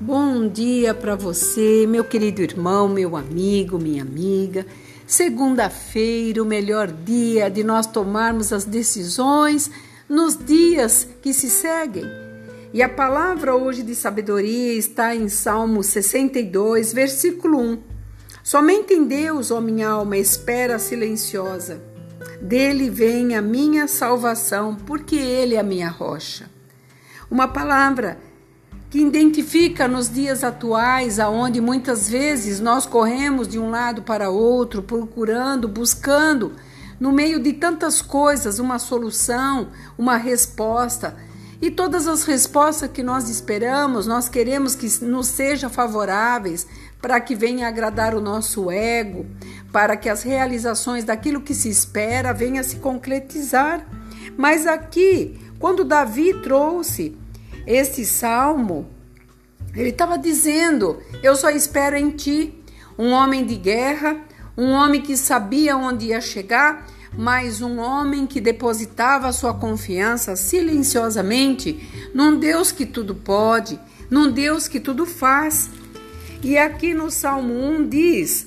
bom dia para você, meu querido irmão, meu amigo, minha amiga. Segunda-feira, o melhor dia de nós tomarmos as decisões nos dias que se seguem. E a palavra hoje de sabedoria está em Salmo 62, versículo 1. Somente em Deus, ó minha alma, espera silenciosa. Dele vem a minha salvação, porque Ele é a minha rocha. Uma palavra que identifica nos dias atuais, aonde muitas vezes nós corremos de um lado para outro, procurando, buscando, no meio de tantas coisas, uma solução, uma resposta. E todas as respostas que nós esperamos, nós queremos que nos sejam favoráveis, para que venha agradar o nosso ego, para que as realizações daquilo que se espera venha se concretizar. Mas aqui, quando Davi trouxe esse salmo, ele estava dizendo: Eu só espero em ti, um homem de guerra, um homem que sabia onde ia chegar, mas um homem que depositava sua confiança silenciosamente num Deus que tudo pode, num Deus que tudo faz. E aqui no Salmo 1 diz,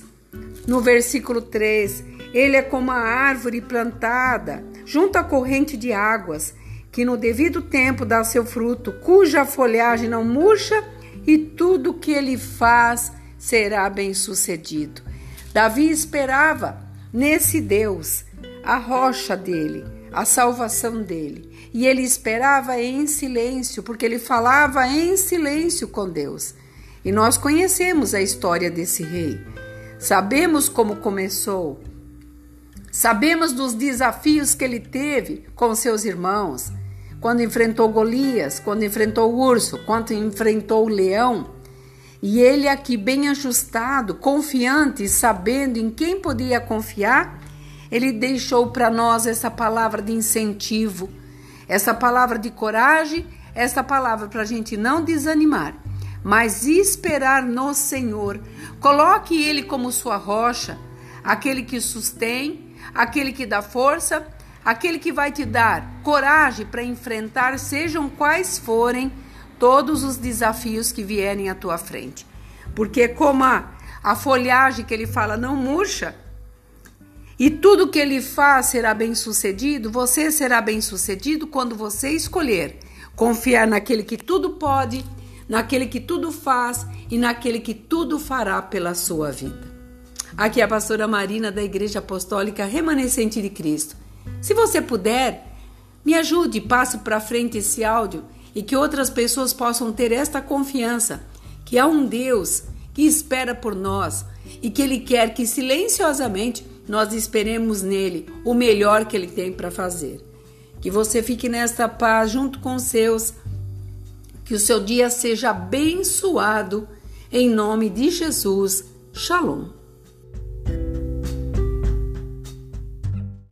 no versículo 3, ele é como a árvore plantada junto à corrente de águas que no devido tempo dá seu fruto, cuja folhagem não murcha e tudo que ele faz será bem-sucedido. Davi esperava nesse Deus, a rocha dele, a salvação dele. E ele esperava em silêncio, porque ele falava em silêncio com Deus. E nós conhecemos a história desse rei. Sabemos como começou. Sabemos dos desafios que ele teve com seus irmãos quando enfrentou Golias, quando enfrentou o urso, quando enfrentou o leão. E ele aqui bem ajustado, confiante, sabendo em quem podia confiar, ele deixou para nós essa palavra de incentivo, essa palavra de coragem, essa palavra para a gente não desanimar, mas esperar no Senhor. Coloque Ele como sua rocha, aquele que sustém, aquele que dá força aquele que vai te dar coragem para enfrentar, sejam quais forem todos os desafios que vierem à tua frente. Porque como a, a folhagem que ele fala não murcha, e tudo que ele faz será bem sucedido, você será bem sucedido quando você escolher confiar naquele que tudo pode, naquele que tudo faz e naquele que tudo fará pela sua vida. Aqui é a pastora Marina da Igreja Apostólica Remanescente de Cristo. Se você puder, me ajude, passe para frente esse áudio e que outras pessoas possam ter esta confiança que há um Deus que espera por nós e que Ele quer que silenciosamente nós esperemos nele o melhor que Ele tem para fazer. Que você fique nesta paz junto com os seus, que o seu dia seja abençoado, em nome de Jesus. Shalom.